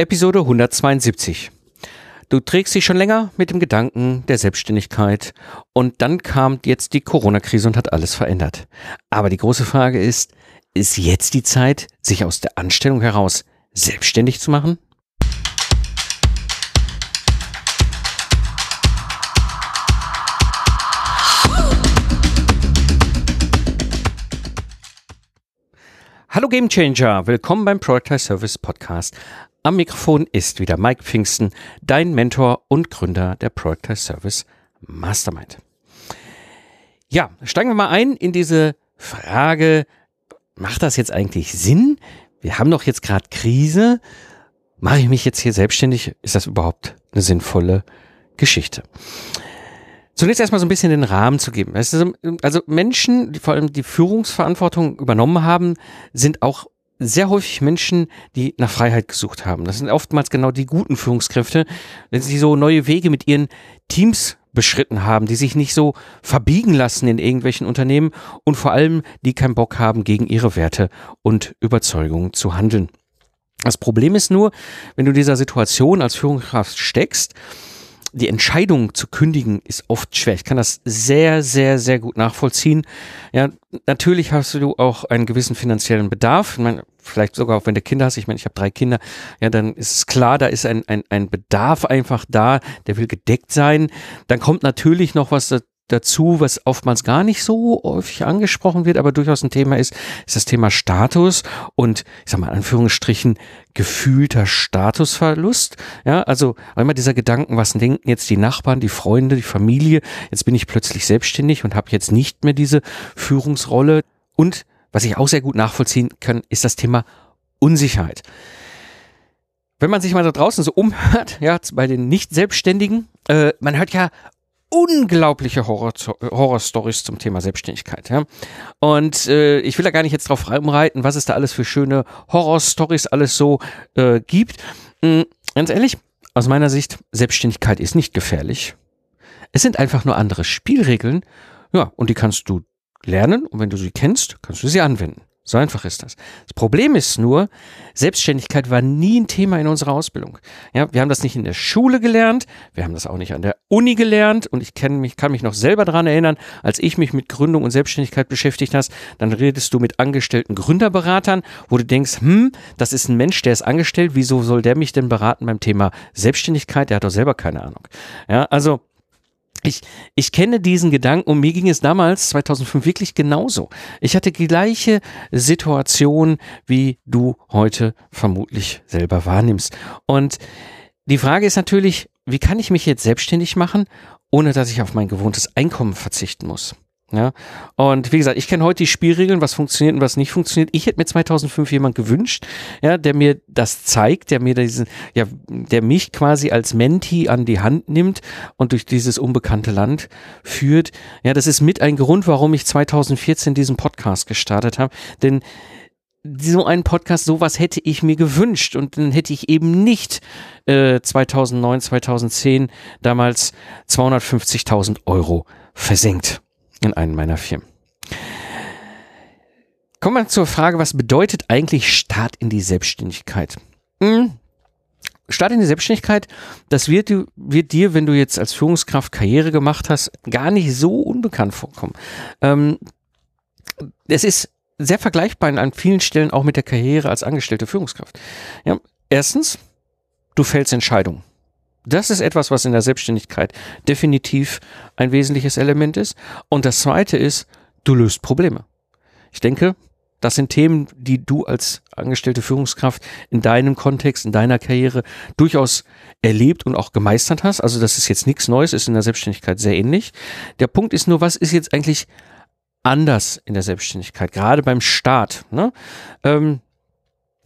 Episode 172. Du trägst dich schon länger mit dem Gedanken der Selbstständigkeit und dann kam jetzt die Corona-Krise und hat alles verändert. Aber die große Frage ist, ist jetzt die Zeit, sich aus der Anstellung heraus selbstständig zu machen? Hallo Gamechanger, willkommen beim Productize Service Podcast. Am Mikrofon ist wieder Mike Pfingsten, dein Mentor und Gründer der Productize Service Mastermind. Ja, steigen wir mal ein in diese Frage, macht das jetzt eigentlich Sinn? Wir haben doch jetzt gerade Krise. Mache ich mich jetzt hier selbstständig? Ist das überhaupt eine sinnvolle Geschichte? Zunächst erstmal so ein bisschen den Rahmen zu geben. Also Menschen, die vor allem die Führungsverantwortung übernommen haben, sind auch sehr häufig Menschen, die nach Freiheit gesucht haben. Das sind oftmals genau die guten Führungskräfte, wenn sie so neue Wege mit ihren Teams beschritten haben, die sich nicht so verbiegen lassen in irgendwelchen Unternehmen und vor allem, die keinen Bock haben, gegen ihre Werte und Überzeugungen zu handeln. Das Problem ist nur, wenn du dieser Situation als Führungskraft steckst, die Entscheidung zu kündigen ist oft schwer. Ich kann das sehr, sehr, sehr gut nachvollziehen. Ja, natürlich hast du auch einen gewissen finanziellen Bedarf. Ich meine, vielleicht sogar auch wenn du Kinder hast. Ich meine, ich habe drei Kinder. Ja, dann ist es klar, da ist ein, ein, ein Bedarf einfach da, der will gedeckt sein. Dann kommt natürlich noch was dazu, was oftmals gar nicht so häufig angesprochen wird, aber durchaus ein Thema ist, ist das Thema Status und ich sag mal in Anführungsstrichen gefühlter Statusverlust. Ja, also einmal dieser Gedanken, was denken jetzt die Nachbarn, die Freunde, die Familie? Jetzt bin ich plötzlich selbstständig und habe jetzt nicht mehr diese Führungsrolle. Und was ich auch sehr gut nachvollziehen kann, ist das Thema Unsicherheit. Wenn man sich mal da draußen so umhört, ja, bei den Nicht-Selbstständigen, äh, man hört ja unglaubliche Horror Horrorstories zum Thema Selbstständigkeit. Ja? Und äh, ich will da gar nicht jetzt drauf rumreiten, was es da alles für schöne Horrorstories alles so äh, gibt. Mhm, ganz ehrlich, aus meiner Sicht, Selbstständigkeit ist nicht gefährlich. Es sind einfach nur andere Spielregeln. Ja, und die kannst du lernen und wenn du sie kennst, kannst du sie anwenden. So einfach ist das. Das Problem ist nur, Selbstständigkeit war nie ein Thema in unserer Ausbildung. Ja, wir haben das nicht in der Schule gelernt, wir haben das auch nicht an der Uni gelernt und ich kann mich, kann mich noch selber daran erinnern, als ich mich mit Gründung und Selbstständigkeit beschäftigt hast, dann redest du mit angestellten Gründerberatern, wo du denkst, hm, das ist ein Mensch, der ist angestellt, wieso soll der mich denn beraten beim Thema Selbstständigkeit? Der hat doch selber keine Ahnung. Ja, also ich, ich kenne diesen Gedanken und mir ging es damals, 2005, wirklich genauso. Ich hatte die gleiche Situation, wie du heute vermutlich selber wahrnimmst. Und die Frage ist natürlich, wie kann ich mich jetzt selbstständig machen, ohne dass ich auf mein gewohntes Einkommen verzichten muss? Ja, und wie gesagt, ich kenne heute die Spielregeln, was funktioniert und was nicht funktioniert. Ich hätte mir 2005 jemand gewünscht, ja, der mir das zeigt, der mir diesen, ja, der mich quasi als Menti an die Hand nimmt und durch dieses unbekannte Land führt. Ja, das ist mit ein Grund, warum ich 2014 diesen Podcast gestartet habe, denn so einen Podcast, sowas hätte ich mir gewünscht und dann hätte ich eben nicht äh, 2009, 2010 damals 250.000 Euro versenkt in einen meiner Firmen. Kommen wir zur Frage, was bedeutet eigentlich Start in die Selbstständigkeit? Hm. Start in die Selbstständigkeit, das wird, wird, dir, wenn du jetzt als Führungskraft Karriere gemacht hast, gar nicht so unbekannt vorkommen. Ähm, es ist sehr vergleichbar an vielen Stellen auch mit der Karriere als angestellte Führungskraft. Ja, erstens, du fällst Entscheidungen. Das ist etwas, was in der Selbstständigkeit definitiv ein wesentliches Element ist. Und das zweite ist, du löst Probleme. Ich denke, das sind Themen, die du als angestellte Führungskraft in deinem Kontext, in deiner Karriere durchaus erlebt und auch gemeistert hast. Also das ist jetzt nichts Neues, ist in der Selbstständigkeit sehr ähnlich. Der Punkt ist nur, was ist jetzt eigentlich anders in der Selbstständigkeit, gerade beim Start. Ne? Ähm,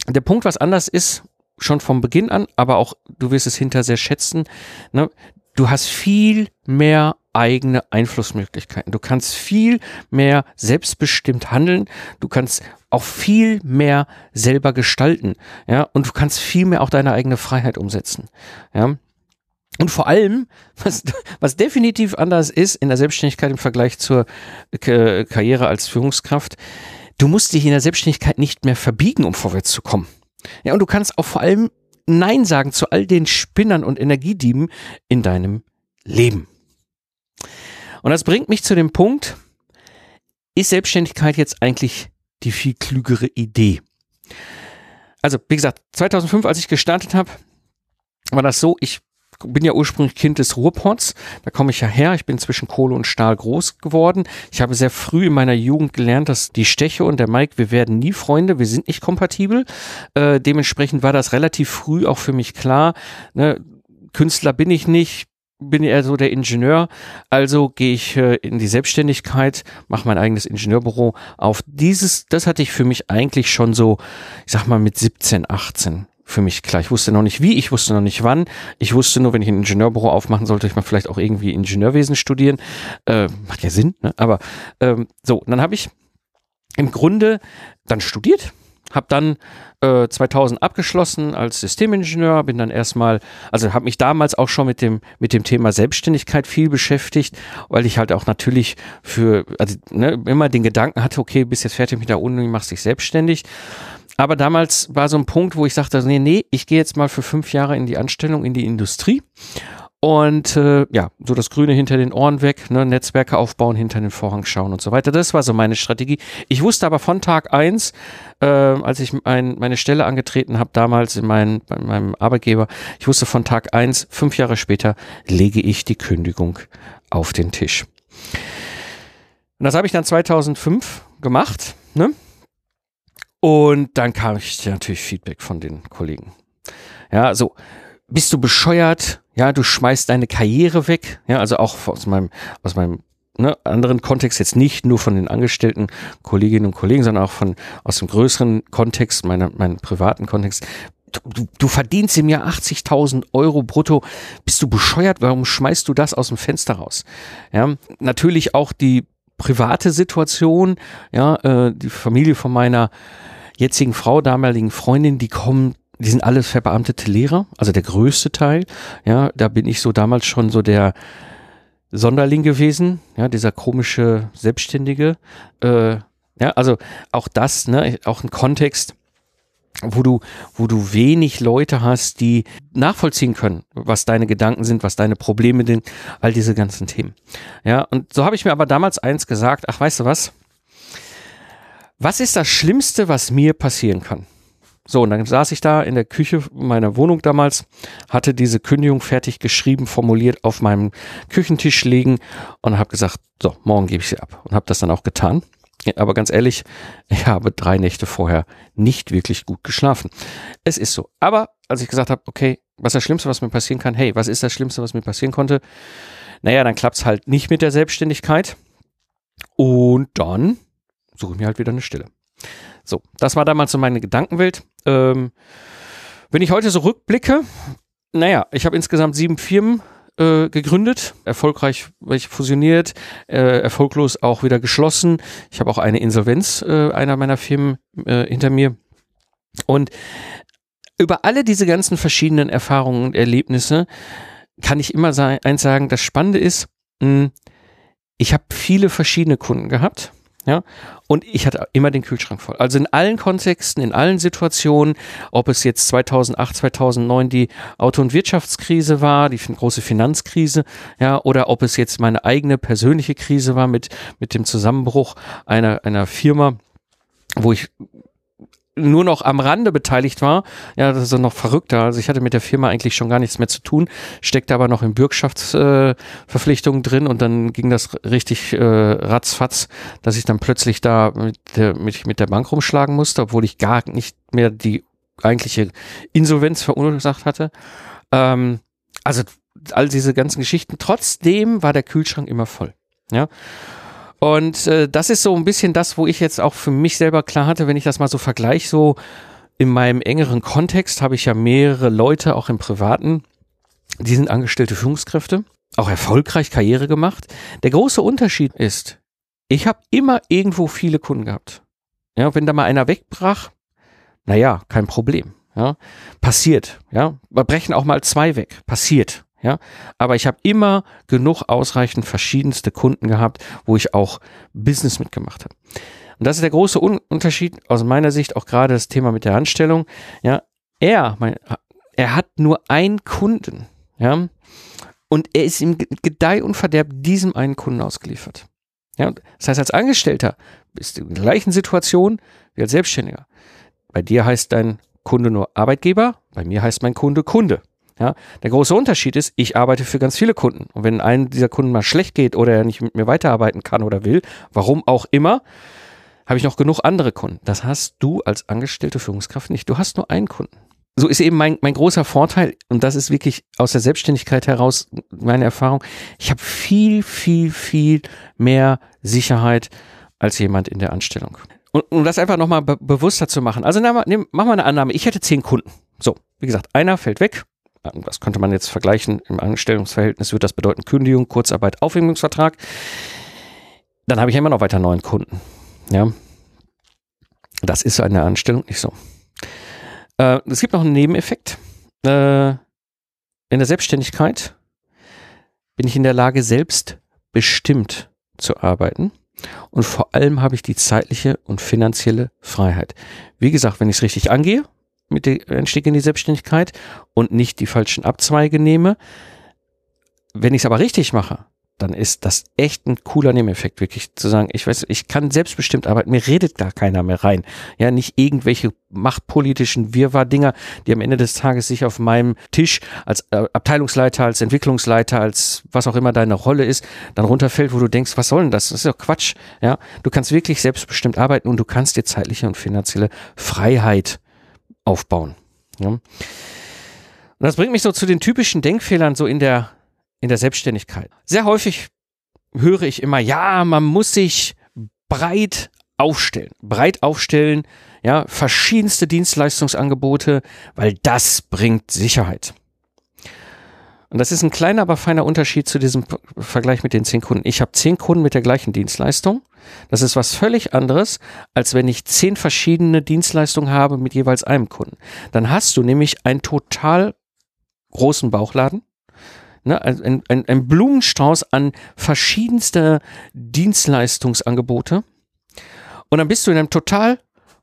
der Punkt, was anders ist, schon vom Beginn an, aber auch, du wirst es hinter sehr schätzen, ne? du hast viel mehr eigene Einflussmöglichkeiten. Du kannst viel mehr selbstbestimmt handeln. Du kannst auch viel mehr selber gestalten. Ja, und du kannst viel mehr auch deine eigene Freiheit umsetzen. Ja. Und vor allem, was, was definitiv anders ist in der Selbstständigkeit im Vergleich zur Karriere als Führungskraft, du musst dich in der Selbstständigkeit nicht mehr verbiegen, um vorwärts zu kommen. Ja, und du kannst auch vor allem Nein sagen zu all den Spinnern und Energiedieben in deinem Leben. Und das bringt mich zu dem Punkt, ist Selbstständigkeit jetzt eigentlich die viel klügere Idee? Also, wie gesagt, 2005, als ich gestartet habe, war das so, ich bin ja ursprünglich Kind des Ruhrports, da komme ich ja her, ich bin zwischen Kohle und Stahl groß geworden. Ich habe sehr früh in meiner Jugend gelernt, dass die Steche und der Mike, wir werden nie Freunde, wir sind nicht kompatibel. Äh, dementsprechend war das relativ früh auch für mich klar. Ne? Künstler bin ich nicht, bin eher so der Ingenieur, also gehe ich äh, in die Selbstständigkeit, mache mein eigenes Ingenieurbüro auf. Dieses, das hatte ich für mich eigentlich schon so, ich sag mal mit 17, 18 für mich klar. Ich wusste noch nicht wie, ich wusste noch nicht wann. Ich wusste nur, wenn ich ein Ingenieurbüro aufmachen sollte, ich mal vielleicht auch irgendwie Ingenieurwesen studieren. Äh, macht ja Sinn, ne? aber ähm, so, dann habe ich im Grunde dann studiert, habe dann äh, 2000 abgeschlossen als Systemingenieur, bin dann erstmal, also habe mich damals auch schon mit dem mit dem Thema Selbstständigkeit viel beschäftigt, weil ich halt auch natürlich für also ne, immer den Gedanken hatte, okay, bist jetzt fertig mit der Uni, machst dich selbstständig aber damals war so ein Punkt, wo ich sagte, nee, nee, ich gehe jetzt mal für fünf Jahre in die Anstellung, in die Industrie. Und äh, ja, so das Grüne hinter den Ohren weg, ne, Netzwerke aufbauen, hinter den Vorhang schauen und so weiter. Das war so meine Strategie. Ich wusste aber von Tag eins, äh, als ich mein, meine Stelle angetreten habe, damals in mein, bei meinem Arbeitgeber, ich wusste von Tag eins, fünf Jahre später, lege ich die Kündigung auf den Tisch. Und das habe ich dann 2005 gemacht. Ne? Und dann kam ich natürlich Feedback von den Kollegen. Ja, so, bist du bescheuert? Ja, du schmeißt deine Karriere weg. Ja, also auch aus meinem, aus meinem ne, anderen Kontext, jetzt nicht nur von den angestellten Kolleginnen und Kollegen, sondern auch von, aus dem größeren Kontext, meiner, meinem privaten Kontext. Du, du verdienst im Jahr 80.000 Euro brutto. Bist du bescheuert? Warum schmeißt du das aus dem Fenster raus? Ja, natürlich auch die private Situation, ja, äh, die Familie von meiner jetzigen Frau, damaligen Freundin, die kommen die sind alles verbeamtete Lehrer, also der größte Teil. Ja, da bin ich so damals schon so der Sonderling gewesen, ja, dieser komische Selbstständige. Äh, ja, also auch das, ne, auch ein Kontext, wo du, wo du wenig Leute hast, die nachvollziehen können, was deine Gedanken sind, was deine Probleme sind, all diese ganzen Themen. Ja, und so habe ich mir aber damals eins gesagt, ach, weißt du was? Was ist das Schlimmste, was mir passieren kann? So, und dann saß ich da in der Küche meiner Wohnung damals, hatte diese Kündigung fertig geschrieben, formuliert auf meinem Küchentisch liegen und habe gesagt, so, morgen gebe ich sie ab. Und habe das dann auch getan. Aber ganz ehrlich, ich habe drei Nächte vorher nicht wirklich gut geschlafen. Es ist so. Aber als ich gesagt habe, okay, was ist das Schlimmste, was mir passieren kann? Hey, was ist das Schlimmste, was mir passieren konnte? Naja, dann klappt es halt nicht mit der Selbstständigkeit. Und dann suche ich mir halt wieder eine Stille. So, das war damals so meine Gedankenwelt. Ähm, wenn ich heute so rückblicke, naja, ich habe insgesamt sieben Firmen äh, gegründet, erfolgreich welche fusioniert, äh, erfolglos auch wieder geschlossen. Ich habe auch eine Insolvenz äh, einer meiner Firmen äh, hinter mir. Und über alle diese ganzen verschiedenen Erfahrungen und Erlebnisse kann ich immer eins sagen, das Spannende ist, mh, hm, ich habe viele verschiedene Kunden gehabt ja, und ich hatte immer den Kühlschrank voll. Also in allen Kontexten, in allen Situationen, ob es jetzt 2008, 2009 die Auto- und Wirtschaftskrise war, die große Finanzkrise, ja, oder ob es jetzt meine eigene persönliche Krise war mit, mit dem Zusammenbruch einer, einer Firma, wo ich nur noch am Rande beteiligt war. Ja, das ist noch verrückter. Also ich hatte mit der Firma eigentlich schon gar nichts mehr zu tun, steckte aber noch in Bürgschaftsverpflichtungen äh, drin und dann ging das richtig äh, ratzfatz, dass ich dann plötzlich da mit der, mit, mit der Bank rumschlagen musste, obwohl ich gar nicht mehr die eigentliche Insolvenz verursacht hatte. Ähm, also all diese ganzen Geschichten. Trotzdem war der Kühlschrank immer voll. Ja. Und äh, das ist so ein bisschen das, wo ich jetzt auch für mich selber klar hatte, wenn ich das mal so vergleiche, so in meinem engeren Kontext habe ich ja mehrere Leute, auch im Privaten, die sind angestellte Führungskräfte, auch erfolgreich Karriere gemacht. Der große Unterschied ist, ich habe immer irgendwo viele Kunden gehabt. Ja, wenn da mal einer wegbrach, naja, kein Problem. Ja, passiert. Ja, wir brechen auch mal zwei weg. Passiert. Ja, aber ich habe immer genug ausreichend verschiedenste Kunden gehabt, wo ich auch Business mitgemacht habe. Und das ist der große Un Unterschied aus meiner Sicht, auch gerade das Thema mit der Anstellung. Ja, er, mein, er hat nur einen Kunden, ja, und er ist im Gedeih und Verderb diesem einen Kunden ausgeliefert. Ja, das heißt, als Angestellter bist du in der gleichen Situation wie als Selbstständiger. Bei dir heißt dein Kunde nur Arbeitgeber, bei mir heißt mein Kunde Kunde. Ja, der große Unterschied ist, ich arbeite für ganz viele Kunden. Und wenn einem dieser Kunden mal schlecht geht oder er nicht mit mir weiterarbeiten kann oder will, warum auch immer, habe ich noch genug andere Kunden. Das hast du als angestellte Führungskraft nicht. Du hast nur einen Kunden. So ist eben mein, mein großer Vorteil, und das ist wirklich aus der Selbstständigkeit heraus meine Erfahrung. Ich habe viel, viel, viel mehr Sicherheit als jemand in der Anstellung. Und um das einfach nochmal be bewusster zu machen. Also nehm, nehm, mach mal eine Annahme, ich hätte zehn Kunden. So, wie gesagt, einer fällt weg. Das könnte man jetzt vergleichen. Im Anstellungsverhältnis würde das bedeuten Kündigung, Kurzarbeit, Aufhebungsvertrag. Dann habe ich immer noch weiter neun Kunden. Ja. Das ist in der Anstellung nicht so. Äh, es gibt noch einen Nebeneffekt. Äh, in der Selbstständigkeit bin ich in der Lage, selbst bestimmt zu arbeiten. Und vor allem habe ich die zeitliche und finanzielle Freiheit. Wie gesagt, wenn ich es richtig angehe, mit dem Einstieg in die Selbstständigkeit und nicht die falschen Abzweige nehme. Wenn ich es aber richtig mache, dann ist das echt ein cooler Nebeneffekt, wirklich zu sagen, ich weiß, ich kann selbstbestimmt arbeiten, mir redet gar keiner mehr rein. Ja, nicht irgendwelche machtpolitischen Wirrwarr-Dinger, die am Ende des Tages sich auf meinem Tisch als äh, Abteilungsleiter, als Entwicklungsleiter, als was auch immer deine Rolle ist, dann runterfällt, wo du denkst, was soll denn das? Das ist doch Quatsch. Ja, du kannst wirklich selbstbestimmt arbeiten und du kannst dir zeitliche und finanzielle Freiheit aufbauen. Ja. Und das bringt mich so zu den typischen Denkfehlern so in der in der Selbstständigkeit. Sehr häufig höre ich immer, ja, man muss sich breit aufstellen. Breit aufstellen, ja, verschiedenste Dienstleistungsangebote, weil das bringt Sicherheit. Und das ist ein kleiner, aber feiner Unterschied zu diesem Vergleich mit den zehn Kunden. Ich habe zehn Kunden mit der gleichen Dienstleistung. Das ist was völlig anderes, als wenn ich zehn verschiedene Dienstleistungen habe mit jeweils einem Kunden. Dann hast du nämlich einen total großen Bauchladen ne, ein, ein, ein Blumenstrauß an verschiedenste Dienstleistungsangebote. Und dann bist du in einem total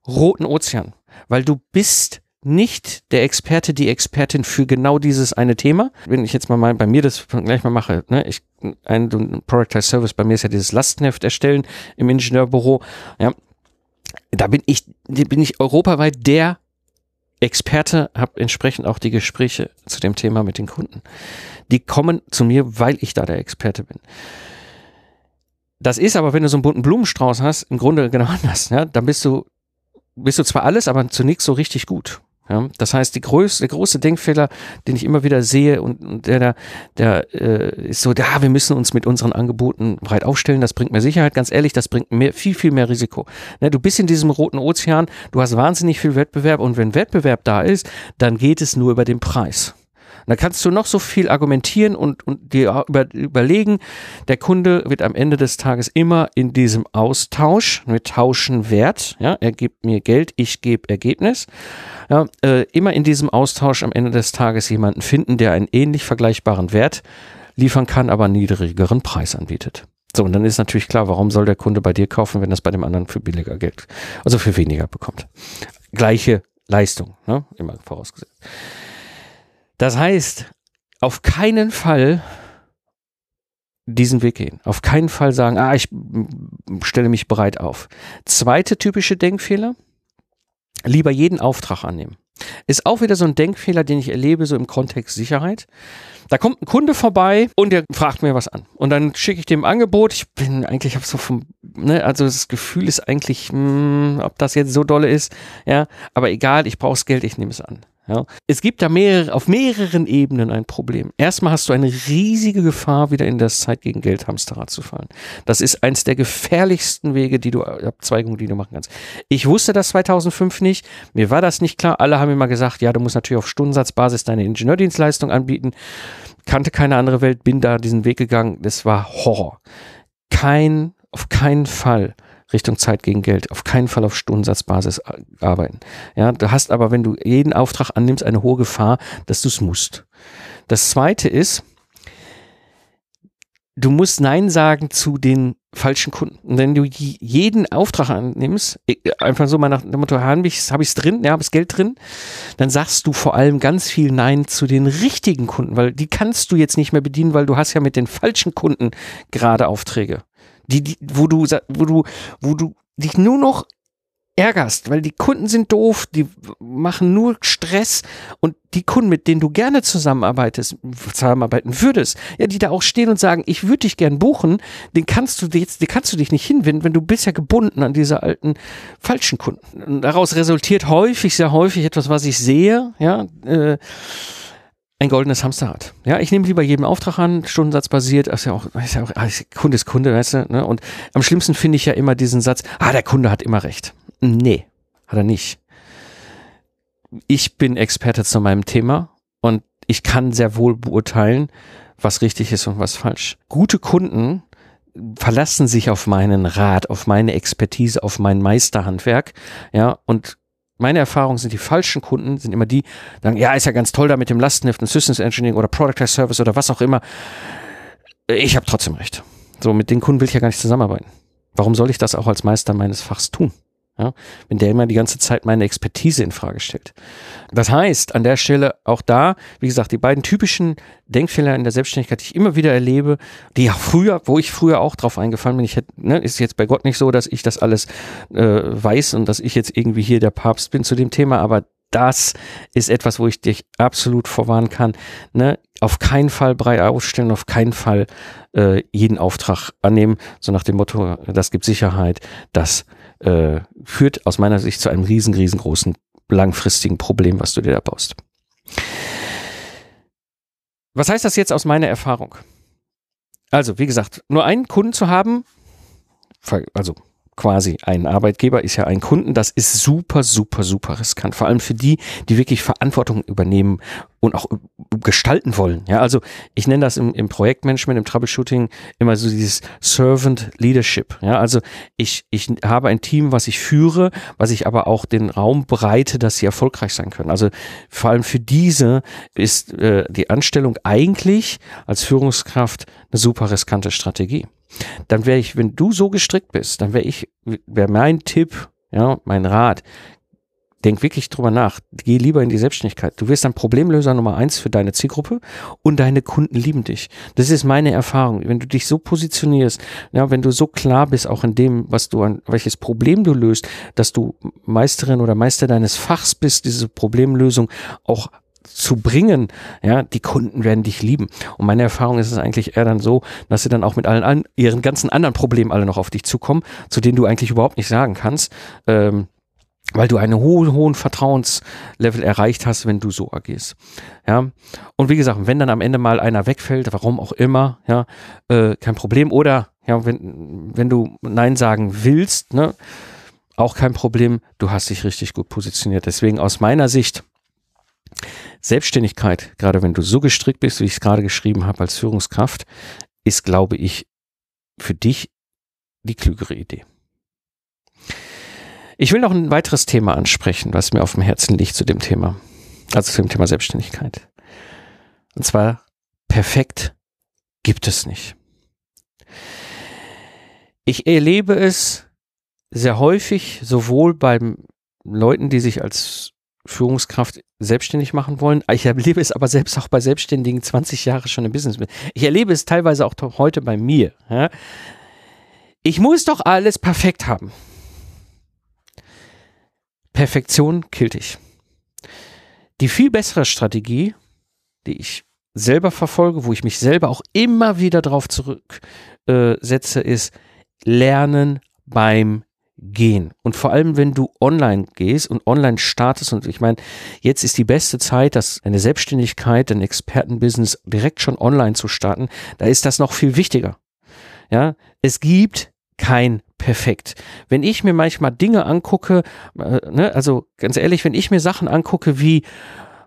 roten Ozean, weil du bist nicht der Experte, die Expertin für genau dieses eine Thema. Wenn ich jetzt mal, bei mir das gleich mal mache, ne, ich, ein, ein Productized Service bei mir ist ja dieses Lastenheft erstellen im Ingenieurbüro, ja, da bin ich, bin ich europaweit der Experte, habe entsprechend auch die Gespräche zu dem Thema mit den Kunden. Die kommen zu mir, weil ich da der Experte bin. Das ist aber, wenn du so einen bunten Blumenstrauß hast, im Grunde genau anders. Ja? Dann bist du, bist du zwar alles, aber zunächst so richtig gut. Ja, das heißt, die größte, der große Denkfehler, den ich immer wieder sehe und, und der, der, der äh, ist so, ja, wir müssen uns mit unseren Angeboten breit aufstellen, das bringt mehr Sicherheit, ganz ehrlich, das bringt mehr, viel, viel mehr Risiko. Ne, du bist in diesem roten Ozean, du hast wahnsinnig viel Wettbewerb und wenn Wettbewerb da ist, dann geht es nur über den Preis. Da kannst du noch so viel argumentieren und, und dir über, überlegen, der Kunde wird am Ende des Tages immer in diesem Austausch, wir tauschen Wert, ja, er gibt mir Geld, ich gebe Ergebnis, ja, äh, immer in diesem Austausch am Ende des Tages jemanden finden, der einen ähnlich vergleichbaren Wert liefern kann, aber einen niedrigeren Preis anbietet. So, und dann ist natürlich klar, warum soll der Kunde bei dir kaufen, wenn das bei dem anderen für billiger Geld, also für weniger bekommt. Gleiche Leistung, ne? immer vorausgesetzt. Das heißt, auf keinen Fall diesen Weg gehen. Auf keinen Fall sagen, ah, ich stelle mich bereit auf. Zweite typische Denkfehler, lieber jeden Auftrag annehmen. Ist auch wieder so ein Denkfehler, den ich erlebe, so im Kontext Sicherheit. Da kommt ein Kunde vorbei und der fragt mir was an. Und dann schicke ich dem Angebot. Ich bin eigentlich, habe so vom, ne, also das Gefühl ist eigentlich, mh, hm, ob das jetzt so dolle ist, ja, aber egal, ich brauche das Geld, ich nehme es an. Ja. Es gibt da mehrere, auf mehreren Ebenen ein Problem. Erstmal hast du eine riesige Gefahr, wieder in das Zeit gegen Geld Hamsterrad zu fallen. Das ist eins der gefährlichsten Wege, die du, Abzweigungen, die du machen kannst. Ich wusste das 2005 nicht. Mir war das nicht klar. Alle haben immer gesagt, ja, du musst natürlich auf Stundensatzbasis deine Ingenieurdienstleistung anbieten. Kannte keine andere Welt, bin da diesen Weg gegangen. Das war Horror. Kein, auf keinen Fall Richtung Zeit gegen Geld. Auf keinen Fall auf Stundensatzbasis arbeiten. Ja, du hast aber, wenn du jeden Auftrag annimmst, eine hohe Gefahr, dass du es musst. Das zweite ist, du musst Nein sagen zu den falschen Kunden. Und wenn du jeden Auftrag annimmst, einfach so mal nach dem Motto, habe ich es drin, ja, habe ich Geld drin, dann sagst du vor allem ganz viel Nein zu den richtigen Kunden, weil die kannst du jetzt nicht mehr bedienen, weil du hast ja mit den falschen Kunden gerade Aufträge. Die, die, wo du, wo du, wo du dich nur noch ärgerst, weil die Kunden sind doof, die machen nur Stress und die Kunden, mit denen du gerne zusammenarbeitest, zusammenarbeiten würdest, ja, die da auch stehen und sagen, ich würde dich gern buchen, den kannst du jetzt, den kannst du dich nicht hinwenden, wenn du bist ja gebunden an diese alten falschen Kunden. Und daraus resultiert häufig, sehr häufig etwas, was ich sehe, ja, äh, ein goldenes Hamsterrad. Ja, ich nehme lieber jeden Auftrag an, stundensatzbasiert, ist ja auch, ist ja auch Kunde ist Kunde, weißt du, ne? Und am schlimmsten finde ich ja immer diesen Satz, ah, der Kunde hat immer recht. Nee, hat er nicht. Ich bin Experte zu meinem Thema und ich kann sehr wohl beurteilen, was richtig ist und was falsch. Gute Kunden verlassen sich auf meinen Rat, auf meine Expertise, auf mein Meisterhandwerk, ja, und meine Erfahrung sind die falschen Kunden, sind immer die, sagen, ja, ist ja ganz toll da mit dem Lastenheft und Systems Engineering oder Product as Service oder was auch immer. Ich habe trotzdem recht. So, mit den Kunden will ich ja gar nicht zusammenarbeiten. Warum soll ich das auch als Meister meines Fachs tun? Ja, wenn der immer die ganze Zeit meine Expertise in Frage stellt. Das heißt, an der Stelle auch da, wie gesagt, die beiden typischen Denkfehler in der Selbstständigkeit, die ich immer wieder erlebe, die ja früher, wo ich früher auch drauf eingefallen bin, ich hätte, ne, ist jetzt bei Gott nicht so, dass ich das alles äh, weiß und dass ich jetzt irgendwie hier der Papst bin zu dem Thema, aber das ist etwas, wo ich dich absolut vorwarnen kann. Ne? Auf keinen Fall brei ausstellen, auf keinen Fall äh, jeden Auftrag annehmen, so nach dem Motto, das gibt Sicherheit, das äh, führt aus meiner Sicht zu einem riesen, riesengroßen langfristigen Problem, was du dir da baust. Was heißt das jetzt aus meiner Erfahrung? Also, wie gesagt, nur einen Kunden zu haben, also quasi ein Arbeitgeber ist ja ein Kunden. Das ist super, super, super riskant. Vor allem für die, die wirklich Verantwortung übernehmen und auch gestalten wollen. Ja, also ich nenne das im, im Projektmanagement, im Troubleshooting immer so dieses Servant Leadership. Ja, also ich, ich habe ein Team, was ich führe, was ich aber auch den Raum bereite, dass sie erfolgreich sein können. Also vor allem für diese ist äh, die Anstellung eigentlich als Führungskraft eine super riskante Strategie dann wäre ich, wenn du so gestrickt bist, dann wäre ich, wäre mein Tipp, ja, mein Rat, denk wirklich drüber nach. Geh lieber in die Selbstständigkeit. Du wirst ein Problemlöser Nummer eins für deine Zielgruppe und deine Kunden lieben dich. Das ist meine Erfahrung. Wenn du dich so positionierst, ja, wenn du so klar bist, auch in dem, was du an, welches Problem du löst, dass du Meisterin oder Meister deines Fachs bist, diese Problemlösung auch zu bringen, ja, die Kunden werden dich lieben. Und meine Erfahrung ist es eigentlich eher dann so, dass sie dann auch mit allen an, ihren ganzen anderen Problemen alle noch auf dich zukommen, zu denen du eigentlich überhaupt nicht sagen kannst, ähm, weil du einen hohen, hohen Vertrauenslevel erreicht hast, wenn du so agierst. Ja. Und wie gesagt, wenn dann am Ende mal einer wegfällt, warum auch immer, ja, äh, kein Problem. Oder ja, wenn, wenn du Nein sagen willst, ne, auch kein Problem, du hast dich richtig gut positioniert. Deswegen aus meiner Sicht, Selbstständigkeit, gerade wenn du so gestrickt bist, wie ich es gerade geschrieben habe als Führungskraft, ist, glaube ich, für dich die klügere Idee. Ich will noch ein weiteres Thema ansprechen, was mir auf dem Herzen liegt zu dem Thema, also zu dem Thema Selbstständigkeit. Und zwar, perfekt gibt es nicht. Ich erlebe es sehr häufig, sowohl beim Leuten, die sich als Führungskraft selbstständig machen wollen. Ich erlebe es aber selbst auch bei Selbstständigen 20 Jahre schon im Business. Ich erlebe es teilweise auch heute bei mir. Ja. Ich muss doch alles perfekt haben. Perfektion killt dich. Die viel bessere Strategie, die ich selber verfolge, wo ich mich selber auch immer wieder drauf zurücksetze, äh, ist Lernen beim gehen. Und vor allem, wenn du online gehst und online startest, und ich meine, jetzt ist die beste Zeit, dass eine Selbstständigkeit, ein Expertenbusiness direkt schon online zu starten, da ist das noch viel wichtiger. Ja, es gibt kein perfekt. Wenn ich mir manchmal Dinge angucke, äh, ne, also ganz ehrlich, wenn ich mir Sachen angucke wie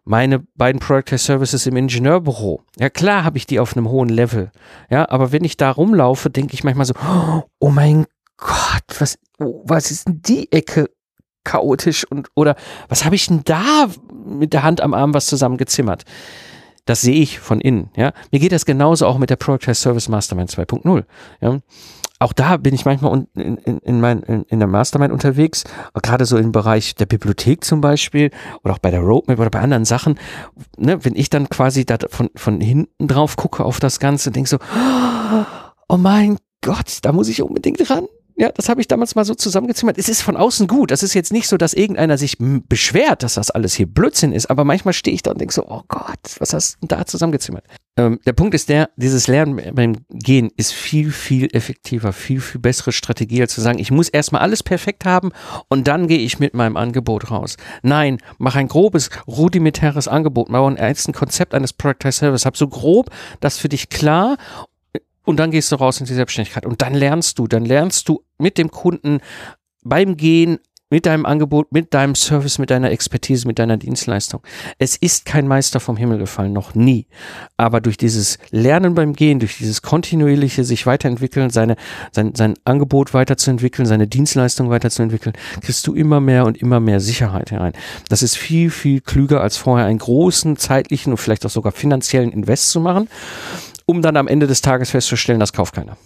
meine beiden Product Services im Ingenieurbüro. Ja klar habe ich die auf einem hohen Level. Ja, aber wenn ich da rumlaufe, denke ich manchmal so, oh mein Gott, was, was ist denn die Ecke chaotisch und oder was habe ich denn da mit der Hand am Arm was zusammengezimmert? Das sehe ich von innen. Ja, mir geht das genauso auch mit der Product Service Mastermind 2.0. Ja, auch da bin ich manchmal in, in, in, mein, in, in der Mastermind unterwegs, gerade so im Bereich der Bibliothek zum Beispiel oder auch bei der Roadmap oder bei anderen Sachen. Ne, wenn ich dann quasi da von, von hinten drauf gucke auf das Ganze und denke so, oh mein Gott, da muss ich unbedingt ran. Ja, das habe ich damals mal so zusammengezimmert. Es ist von außen gut. Das ist jetzt nicht so, dass irgendeiner sich beschwert, dass das alles hier Blödsinn ist. Aber manchmal stehe ich da und denke so, oh Gott, was hast du da zusammengezimmert? Ähm, der Punkt ist der, dieses Lernen beim Gehen ist viel, viel effektiver, viel, viel bessere Strategie, als zu sagen, ich muss erstmal alles perfekt haben und dann gehe ich mit meinem Angebot raus. Nein, mach ein grobes, rudimentäres Angebot, mach ein Konzept eines Productized Service, hab so grob das für dich klar und dann gehst du raus in die Selbstständigkeit und dann lernst du, dann lernst du mit dem Kunden beim Gehen, mit deinem Angebot, mit deinem Service, mit deiner Expertise, mit deiner Dienstleistung. Es ist kein Meister vom Himmel gefallen, noch nie. Aber durch dieses Lernen beim Gehen, durch dieses kontinuierliche sich weiterentwickeln, seine, sein, sein Angebot weiterzuentwickeln, seine Dienstleistung weiterzuentwickeln, kriegst du immer mehr und immer mehr Sicherheit herein. Das ist viel, viel klüger als vorher einen großen zeitlichen und vielleicht auch sogar finanziellen Invest zu machen um dann am Ende des Tages festzustellen, das kauft keiner.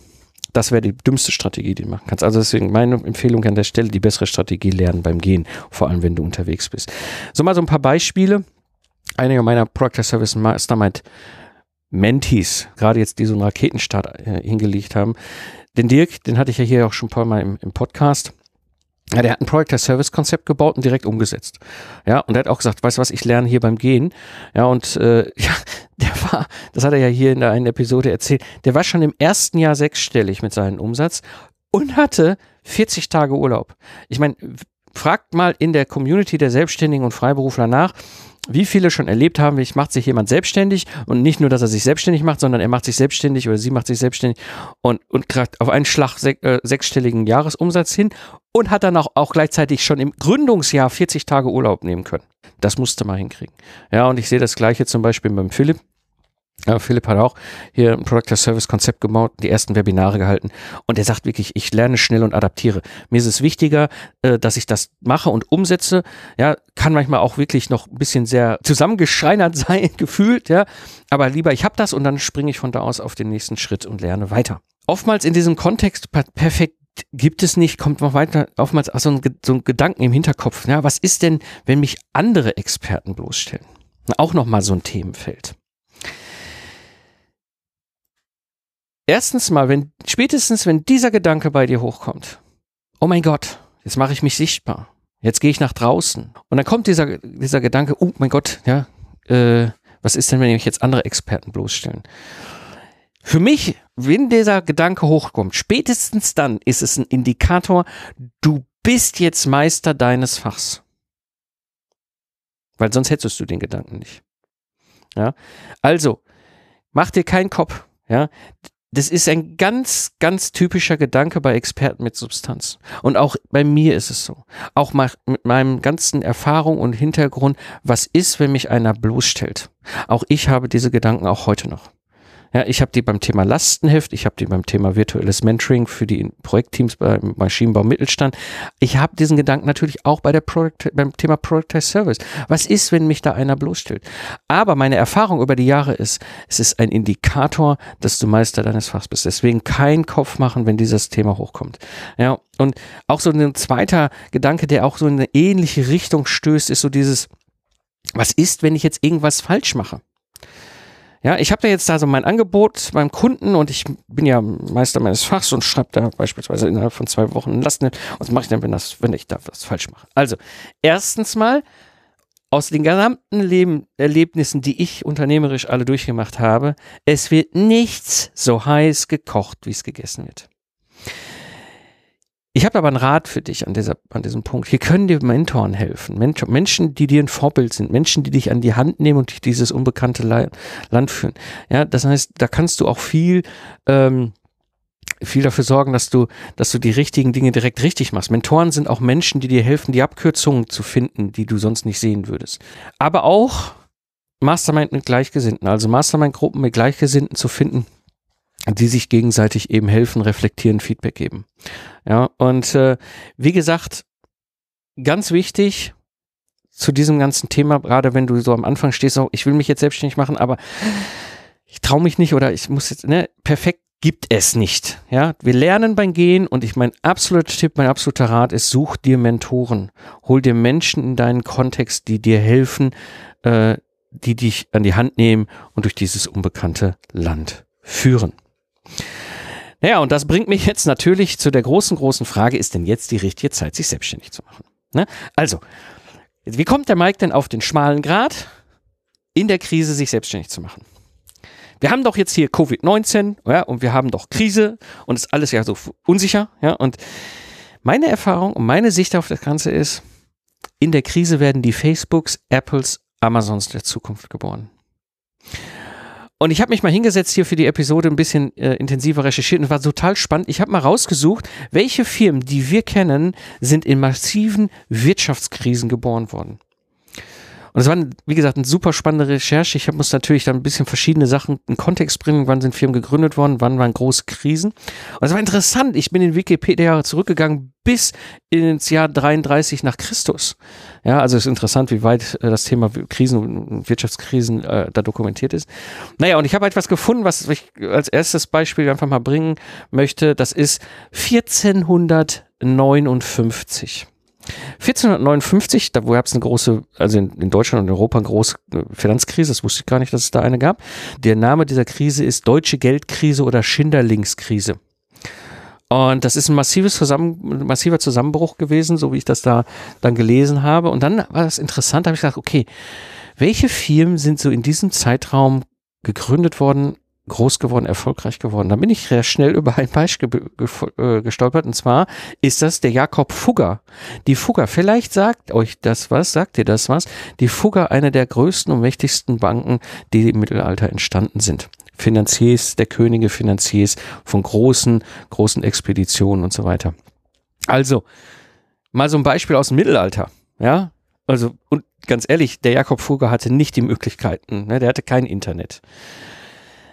Das wäre die dümmste Strategie, die du machen kannst. Also deswegen meine Empfehlung an der Stelle, die bessere Strategie lernen beim Gehen, vor allem wenn du unterwegs bist. So mal so ein paar Beispiele. Einige meiner Product Service Mastermind Mentees, gerade jetzt die so einen Raketenstart äh, hingelegt haben. Den Dirk, den hatte ich ja hier auch schon ein paar Mal im, im Podcast. Ja, der hat ein Product as Service Konzept gebaut und direkt umgesetzt. Ja, und er hat auch gesagt, weißt du was, ich lerne hier beim Gehen. Ja, und äh, ja, der war, das hat er ja hier in der einen Episode erzählt, der war schon im ersten Jahr sechsstellig mit seinem Umsatz und hatte 40 Tage Urlaub. Ich meine, fragt mal in der Community der Selbstständigen und Freiberufler nach, wie viele schon erlebt haben, ich macht sich jemand selbstständig und nicht nur, dass er sich selbstständig macht, sondern er macht sich selbstständig oder sie macht sich selbstständig und, und kriegt auf einen Schlag sech, äh, sechsstelligen Jahresumsatz hin und hat dann auch, auch gleichzeitig schon im Gründungsjahr 40 Tage Urlaub nehmen können. Das musste man hinkriegen. Ja, und ich sehe das gleiche zum Beispiel beim Philipp. Ja, Philipp hat auch hier ein Product as Service Konzept gebaut, die ersten Webinare gehalten und er sagt wirklich, ich lerne schnell und adaptiere. Mir ist es wichtiger, äh, dass ich das mache und umsetze. Ja, kann manchmal auch wirklich noch ein bisschen sehr zusammengeschreinert sein, gefühlt, ja, aber lieber ich habe das und dann springe ich von da aus auf den nächsten Schritt und lerne weiter. Oftmals in diesem Kontext perfekt gibt es nicht, kommt noch weiter, oftmals so ein, so ein Gedanken im Hinterkopf. Ja, was ist denn, wenn mich andere Experten bloßstellen? Auch nochmal so ein Themenfeld. Erstens mal, wenn, spätestens wenn dieser Gedanke bei dir hochkommt, oh mein Gott, jetzt mache ich mich sichtbar. Jetzt gehe ich nach draußen. Und dann kommt dieser, dieser Gedanke, oh mein Gott, ja, äh, was ist denn, wenn mich jetzt andere Experten bloßstellen? Für mich, wenn dieser Gedanke hochkommt, spätestens dann ist es ein Indikator, du bist jetzt Meister deines Fachs. Weil sonst hättest du den Gedanken nicht. Ja, also, mach dir keinen Kopf. Ja, das ist ein ganz, ganz typischer Gedanke bei Experten mit Substanz. Und auch bei mir ist es so. Auch mit meinem ganzen Erfahrung und Hintergrund, was ist, wenn mich einer bloßstellt? Auch ich habe diese Gedanken auch heute noch. Ja, ich habe die beim Thema Lastenheft, ich habe die beim Thema virtuelles Mentoring für die Projektteams beim Maschinenbau Mittelstand. Ich habe diesen Gedanken natürlich auch bei der Product, beim Thema Productized Service. Was ist, wenn mich da einer bloßstellt? Aber meine Erfahrung über die Jahre ist, es ist ein Indikator, dass du Meister deines Fachs bist. Deswegen kein Kopf machen, wenn dieses Thema hochkommt. Ja, und auch so ein zweiter Gedanke, der auch so in eine ähnliche Richtung stößt, ist so dieses, was ist, wenn ich jetzt irgendwas falsch mache? Ja, ich habe da jetzt da so mein Angebot beim Kunden und ich bin ja Meister meines Fachs und schreibe da beispielsweise innerhalb von zwei Wochen ein Lasten. Was mache ich dann, wenn, das, wenn ich da was falsch mache? Also, erstens mal, aus den gesamten Leben, Erlebnissen, die ich unternehmerisch alle durchgemacht habe, es wird nichts so heiß gekocht, wie es gegessen wird. Ich habe aber einen Rat für dich an, dieser, an diesem Punkt. Hier können dir Mentoren helfen. Menschen, die dir ein Vorbild sind. Menschen, die dich an die Hand nehmen und dich dieses unbekannte Land führen. Ja, das heißt, da kannst du auch viel, ähm, viel dafür sorgen, dass du, dass du die richtigen Dinge direkt richtig machst. Mentoren sind auch Menschen, die dir helfen, die Abkürzungen zu finden, die du sonst nicht sehen würdest. Aber auch Mastermind mit Gleichgesinnten, also Mastermind-Gruppen mit Gleichgesinnten zu finden, die sich gegenseitig eben helfen, reflektieren, Feedback geben. Ja, und äh, wie gesagt, ganz wichtig, zu diesem ganzen Thema, gerade wenn du so am Anfang stehst, so, ich will mich jetzt selbstständig machen, aber ich traue mich nicht oder ich muss jetzt, ne, perfekt gibt es nicht. Ja, wir lernen beim Gehen und ich mein absoluter Tipp, mein absoluter Rat ist, such dir Mentoren, hol dir Menschen in deinen Kontext, die dir helfen, äh, die dich an die Hand nehmen und durch dieses unbekannte Land führen. Naja, und das bringt mich jetzt natürlich zu der großen, großen Frage, ist denn jetzt die richtige Zeit, sich selbstständig zu machen? Ne? Also, wie kommt der Mike denn auf den schmalen Grad, in der Krise sich selbstständig zu machen? Wir haben doch jetzt hier Covid-19, ja, und wir haben doch Krise und ist alles ja so unsicher, ja, und meine Erfahrung und meine Sicht auf das Ganze ist, in der Krise werden die Facebooks, Apples, Amazons der Zukunft geboren. Und ich habe mich mal hingesetzt hier für die Episode ein bisschen äh, intensiver recherchiert und war total spannend. Ich habe mal rausgesucht, welche Firmen, die wir kennen, sind in massiven Wirtschaftskrisen geboren worden. Und es war, wie gesagt, eine super spannende Recherche. Ich muss natürlich dann ein bisschen verschiedene Sachen in Kontext bringen. Wann sind Firmen gegründet worden? Wann waren große Krisen? Und es war interessant. Ich bin in Wikipedia zurückgegangen bis ins Jahr 33 nach Christus. Ja, also es ist interessant, wie weit äh, das Thema Krisen und Wirtschaftskrisen äh, da dokumentiert ist. Naja, und ich habe etwas gefunden, was ich als erstes Beispiel einfach mal bringen möchte. Das ist 1459. 1459, da gab es eine große, also in, in, Deutschland und Europa eine große äh, Finanzkrise, das wusste ich gar nicht, dass es da eine gab. Der Name dieser Krise ist Deutsche Geldkrise oder Schinderlingskrise. Und das ist ein massives Zusammen, massiver Zusammenbruch gewesen, so wie ich das da dann gelesen habe. Und dann war das interessant, da habe ich gedacht, okay, welche Firmen sind so in diesem Zeitraum gegründet worden, groß geworden, erfolgreich geworden. Da bin ich sehr schnell über ein Beispiel äh, gestolpert und zwar ist das der Jakob Fugger. Die Fugger, vielleicht sagt euch das was, sagt ihr das was? Die Fugger, eine der größten und mächtigsten Banken, die im Mittelalter entstanden sind. Finanziers der Könige, Finanziers von großen, großen Expeditionen und so weiter. Also, mal so ein Beispiel aus dem Mittelalter, ja? Also, und ganz ehrlich, der Jakob Fugger hatte nicht die Möglichkeiten, ne? der hatte kein Internet.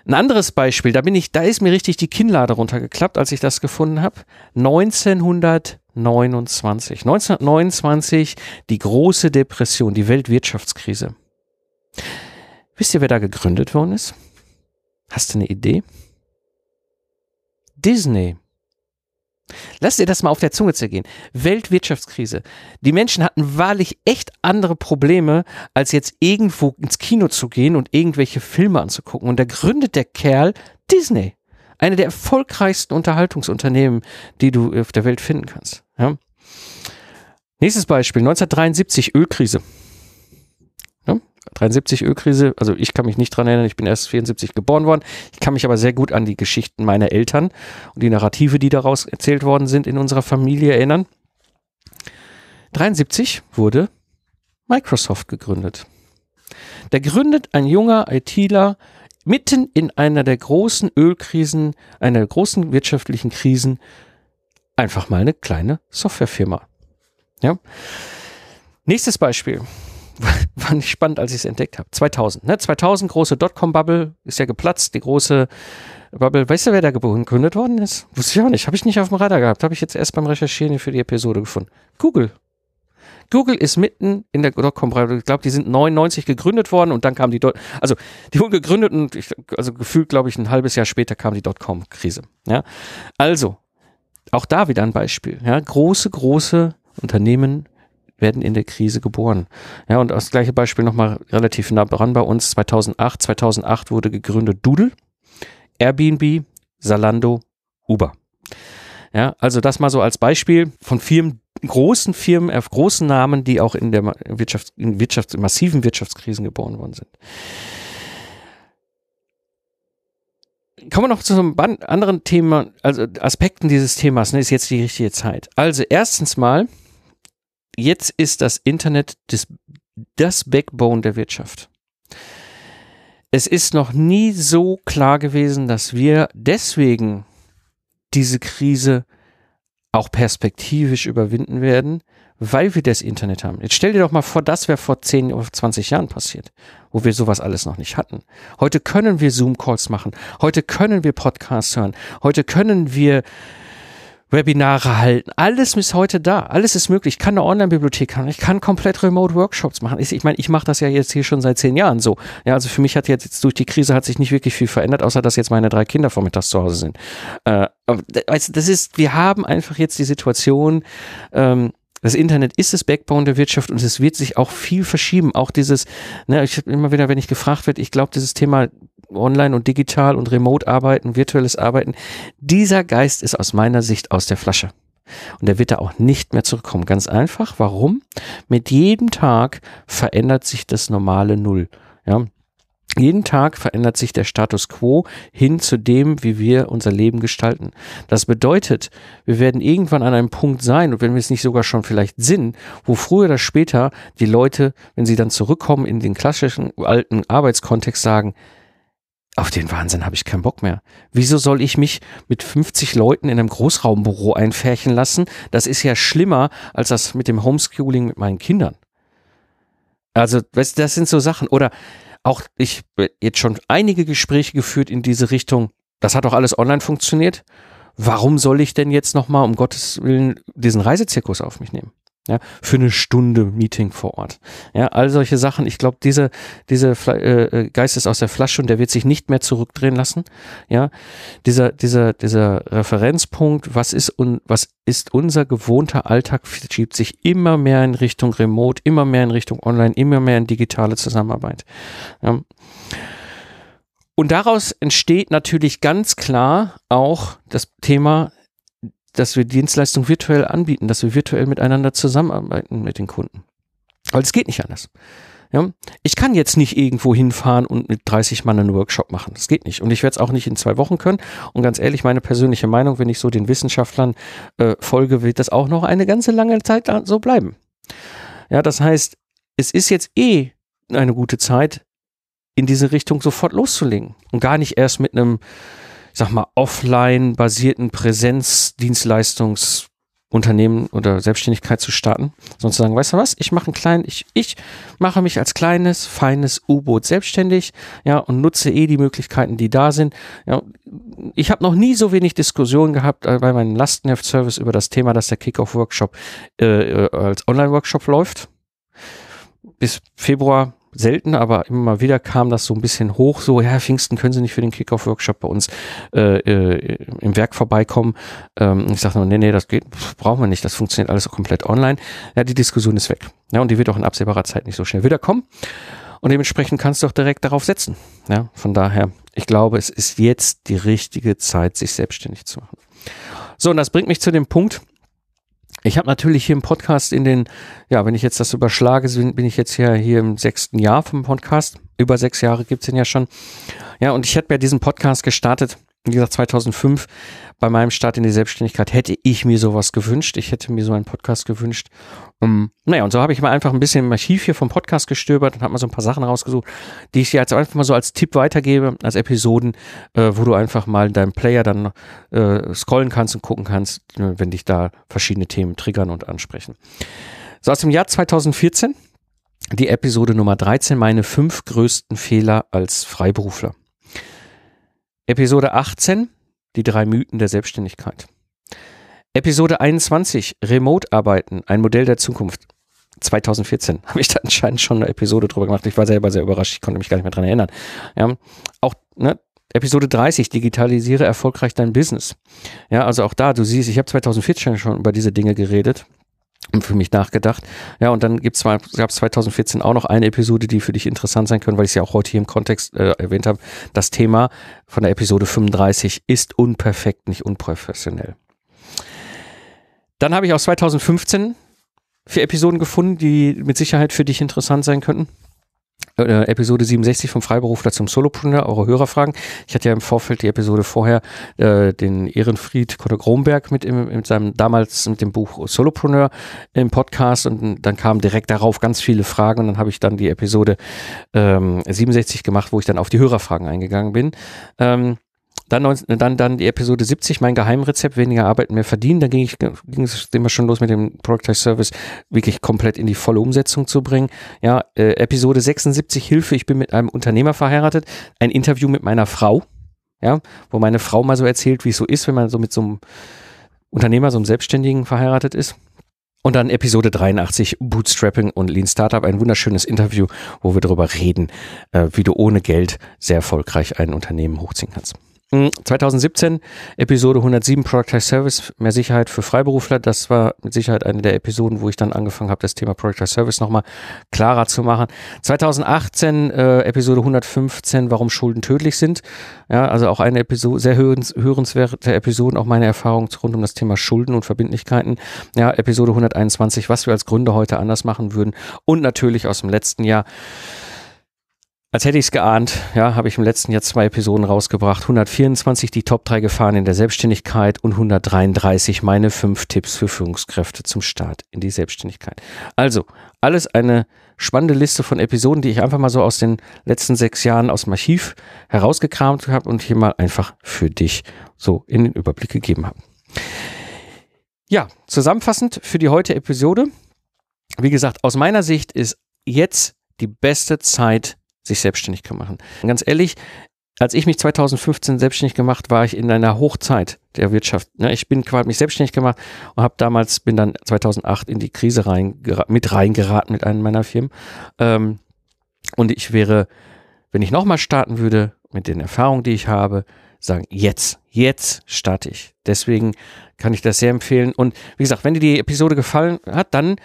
Ein anderes Beispiel, da bin ich, da ist mir richtig die Kinnlade runtergeklappt, als ich das gefunden habe. 1929. 1929 die große Depression, die Weltwirtschaftskrise. Wisst ihr, wer da gegründet worden ist? Hast du eine Idee? Disney. Lass dir das mal auf der Zunge zergehen. Weltwirtschaftskrise. Die Menschen hatten wahrlich echt andere Probleme, als jetzt irgendwo ins Kino zu gehen und irgendwelche Filme anzugucken. Und da gründet der Kerl Disney. Eine der erfolgreichsten Unterhaltungsunternehmen, die du auf der Welt finden kannst. Ja? Nächstes Beispiel, 1973 Ölkrise. 73 Ölkrise, also ich kann mich nicht dran erinnern, ich bin erst 74 geboren worden. Ich kann mich aber sehr gut an die Geschichten meiner Eltern und die Narrative, die daraus erzählt worden sind in unserer Familie erinnern. 73 wurde Microsoft gegründet. Da gründet ein junger ITler mitten in einer der großen Ölkrisen, einer der großen wirtschaftlichen Krisen einfach mal eine kleine Softwarefirma. Ja. Nächstes Beispiel. fand ich spannend, als ich es entdeckt habe. 2000, ne? 2000 große Dotcom-Bubble ist ja geplatzt, die große Bubble. Weißt du, wer da gegründet worden ist? Wusste ich auch nicht. Habe ich nicht auf dem Radar gehabt. Habe ich jetzt erst beim Recherchieren für die Episode gefunden. Google. Google ist mitten in der Dotcom-Bubble. Ich glaube, die sind 99 gegründet worden und dann kam die Dot, also die wurden gegründet und ich, also gefühlt, glaube ich, ein halbes Jahr später kam die Dotcom-Krise. Ja, also auch da wieder ein Beispiel. Ja, große, große Unternehmen werden in der Krise geboren. Ja, und das gleiche Beispiel nochmal relativ nah dran bei uns. 2008, 2008 wurde gegründet Doodle, Airbnb, Zalando, Uber. Ja, also das mal so als Beispiel von Firmen, großen Firmen, auf großen Namen, die auch in der Wirtschaft, in Wirtschafts-, in massiven Wirtschaftskrisen geboren worden sind. Kommen wir noch zu einem anderen Thema, also Aspekten dieses Themas, ne, ist jetzt die richtige Zeit. Also erstens mal, jetzt ist das Internet das, das Backbone der Wirtschaft. Es ist noch nie so klar gewesen, dass wir deswegen diese Krise auch perspektivisch überwinden werden, weil wir das Internet haben. Jetzt stell dir doch mal vor, das wäre vor 10 oder 20 Jahren passiert, wo wir sowas alles noch nicht hatten. Heute können wir Zoom-Calls machen. Heute können wir Podcasts hören. Heute können wir Webinare halten. Alles ist heute da. Alles ist möglich. Ich kann eine Online-Bibliothek haben. Ich kann komplett Remote-Workshops machen. Ich, ich meine, ich mache das ja jetzt hier schon seit zehn Jahren so. Ja, also für mich hat jetzt, durch die Krise hat sich nicht wirklich viel verändert, außer dass jetzt meine drei Kinder vormittags zu Hause sind. Äh, also das ist, wir haben einfach jetzt die Situation, ähm, das Internet ist das Backbone der Wirtschaft und es wird sich auch viel verschieben. Auch dieses, ne, ich immer wieder, wenn ich gefragt werde, ich glaube, dieses Thema online und digital und remote arbeiten, virtuelles Arbeiten, dieser Geist ist aus meiner Sicht aus der Flasche. Und der wird da auch nicht mehr zurückkommen. Ganz einfach. Warum? Mit jedem Tag verändert sich das normale Null. Ja, jeden Tag verändert sich der Status quo hin zu dem, wie wir unser Leben gestalten. Das bedeutet, wir werden irgendwann an einem Punkt sein, und wenn wir es nicht sogar schon vielleicht sind, wo früher oder später die Leute, wenn sie dann zurückkommen in den klassischen alten Arbeitskontext, sagen, auf den Wahnsinn habe ich keinen Bock mehr. Wieso soll ich mich mit 50 Leuten in einem Großraumbüro einfärchen lassen? Das ist ja schlimmer als das mit dem Homeschooling mit meinen Kindern. Also, das sind so Sachen. Oder auch ich jetzt schon einige Gespräche geführt in diese Richtung. Das hat doch alles online funktioniert. Warum soll ich denn jetzt nochmal um Gottes Willen diesen Reisezirkus auf mich nehmen? Ja, für eine Stunde Meeting vor Ort. Ja, all solche Sachen. Ich glaube, diese, diese äh, äh, Geist ist aus der Flasche und der wird sich nicht mehr zurückdrehen lassen. Ja, dieser, dieser, dieser Referenzpunkt, was ist und was ist unser gewohnter Alltag, schiebt sich immer mehr in Richtung Remote, immer mehr in Richtung Online, immer mehr in digitale Zusammenarbeit. Ja. Und daraus entsteht natürlich ganz klar auch das Thema dass wir Dienstleistungen virtuell anbieten, dass wir virtuell miteinander zusammenarbeiten mit den Kunden. Weil es geht nicht anders. Ja, ich kann jetzt nicht irgendwo hinfahren und mit 30 Mann einen Workshop machen. Das geht nicht. Und ich werde es auch nicht in zwei Wochen können. Und ganz ehrlich, meine persönliche Meinung, wenn ich so den Wissenschaftlern äh, folge, wird das auch noch eine ganze lange Zeit so bleiben. Ja, das heißt, es ist jetzt eh eine gute Zeit, in diese Richtung sofort loszulegen und gar nicht erst mit einem sag mal, offline basierten Präsenzdienstleistungsunternehmen oder Selbstständigkeit zu starten, sondern zu sagen, weißt du was, ich mache ein klein, ich, ich mache mich als kleines, feines U-Boot selbstständig, ja, und nutze eh die Möglichkeiten, die da sind. Ja, ich habe noch nie so wenig Diskussionen gehabt äh, bei meinem Lastenheft-Service über das Thema, dass der Kickoff-Workshop äh, äh als Online-Workshop läuft. Bis Februar selten, aber immer mal wieder kam das so ein bisschen hoch, so, ja, Pfingsten können Sie nicht für den Kickoff-Workshop bei uns äh, äh, im Werk vorbeikommen. Ähm, ich sage nur, nee, nee, das geht, brauchen wir nicht, das funktioniert alles komplett online. Ja, die Diskussion ist weg. Ja, und die wird auch in absehbarer Zeit nicht so schnell wiederkommen. Und dementsprechend kannst du auch direkt darauf setzen. Ja, von daher, ich glaube, es ist jetzt die richtige Zeit, sich selbstständig zu machen. So, und das bringt mich zu dem Punkt, ich habe natürlich hier im Podcast in den, ja, wenn ich jetzt das überschlage, bin ich jetzt ja hier im sechsten Jahr vom Podcast. Über sechs Jahre gibt's den ja schon. Ja, und ich hätte mir diesen Podcast gestartet wie gesagt, 2005 bei meinem Start in die Selbstständigkeit hätte ich mir sowas gewünscht. Ich hätte mir so einen Podcast gewünscht. Um, naja, und so habe ich mal einfach ein bisschen im Archiv hier vom Podcast gestöbert und habe mal so ein paar Sachen rausgesucht, die ich dir jetzt einfach mal so als Tipp weitergebe, als Episoden, äh, wo du einfach mal in deinem Player dann äh, scrollen kannst und gucken kannst, wenn dich da verschiedene Themen triggern und ansprechen. So aus dem Jahr 2014, die Episode Nummer 13, meine fünf größten Fehler als Freiberufler. Episode 18, die drei Mythen der Selbstständigkeit. Episode 21, Remote-Arbeiten, ein Modell der Zukunft. 2014 habe ich da anscheinend schon eine Episode drüber gemacht. Ich war selber sehr überrascht, ich konnte mich gar nicht mehr dran erinnern. Ja, auch ne, Episode 30, digitalisiere erfolgreich dein Business. Ja, also auch da, du siehst, ich habe 2014 schon über diese Dinge geredet für mich nachgedacht. Ja, und dann gibt's es 2014 auch noch eine Episode, die für dich interessant sein können, weil ich es ja auch heute hier im Kontext äh, erwähnt habe. Das Thema von der Episode 35 ist unperfekt, nicht unprofessionell. Dann habe ich aus 2015 vier Episoden gefunden, die mit Sicherheit für dich interessant sein könnten äh, Episode 67 vom Freiberufler zum Solopreneur, eure Hörerfragen. Ich hatte ja im Vorfeld die Episode vorher äh, den Ehrenfried Kotter Gromberg mit, im, mit seinem damals mit dem Buch Solopreneur im Podcast und dann kamen direkt darauf ganz viele Fragen und dann habe ich dann die Episode ähm, 67 gemacht, wo ich dann auf die Hörerfragen eingegangen bin. Ähm, dann, dann, dann die Episode 70, mein Geheimrezept, weniger arbeiten, mehr verdienen. Da ging, ich, ging es immer schon los mit dem Product Service, wirklich komplett in die volle Umsetzung zu bringen. Ja, äh, Episode 76, Hilfe, ich bin mit einem Unternehmer verheiratet. Ein Interview mit meiner Frau, ja, wo meine Frau mal so erzählt, wie es so ist, wenn man so mit so einem Unternehmer, so einem Selbstständigen verheiratet ist. Und dann Episode 83, Bootstrapping und Lean Startup, ein wunderschönes Interview, wo wir darüber reden, äh, wie du ohne Geld sehr erfolgreich ein Unternehmen hochziehen kannst. 2017, hm, Episode 107, Productize Service, mehr Sicherheit für Freiberufler. Das war mit Sicherheit eine der Episoden, wo ich dann angefangen habe, das Thema Productize Service nochmal klarer zu machen. 2018, äh, Episode 115, warum Schulden tödlich sind. Ja, also auch eine Episode, sehr hörens, hörenswerte Episoden, auch meine Erfahrungen rund um das Thema Schulden und Verbindlichkeiten. Ja, Episode 121, was wir als Gründer heute anders machen würden. Und natürlich aus dem letzten Jahr als hätte ich es geahnt, ja, habe ich im letzten Jahr zwei Episoden rausgebracht. 124 die Top 3 Gefahren in der Selbstständigkeit und 133 meine fünf Tipps für Führungskräfte zum Start in die Selbstständigkeit. Also, alles eine spannende Liste von Episoden, die ich einfach mal so aus den letzten sechs Jahren aus dem Archiv herausgekramt habe und hier mal einfach für dich so in den Überblick gegeben habe. Ja, zusammenfassend für die heutige Episode. Wie gesagt, aus meiner Sicht ist jetzt die beste Zeit, sich selbstständig machen. Und ganz ehrlich, als ich mich 2015 selbstständig gemacht, war ich in einer Hochzeit der Wirtschaft. Ich bin quasi mich selbstständig gemacht und habe damals bin dann 2008 in die Krise rein mit reingeraten mit einem meiner Firmen. Ähm, und ich wäre, wenn ich nochmal starten würde mit den Erfahrungen, die ich habe, sagen jetzt, jetzt starte ich. Deswegen kann ich das sehr empfehlen. Und wie gesagt, wenn dir die Episode gefallen hat, dann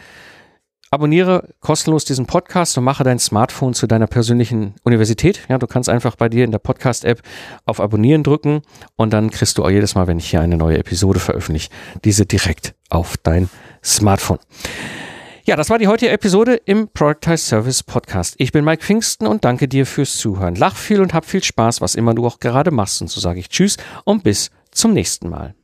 Abonniere kostenlos diesen Podcast und mache dein Smartphone zu deiner persönlichen Universität. Ja, du kannst einfach bei dir in der Podcast-App auf Abonnieren drücken und dann kriegst du auch jedes Mal, wenn ich hier eine neue Episode veröffentliche, diese direkt auf dein Smartphone. Ja, das war die heutige Episode im Productize Service Podcast. Ich bin Mike Pfingsten und danke dir fürs Zuhören. Lach viel und hab viel Spaß, was immer du auch gerade machst. Und so sage ich Tschüss und bis zum nächsten Mal.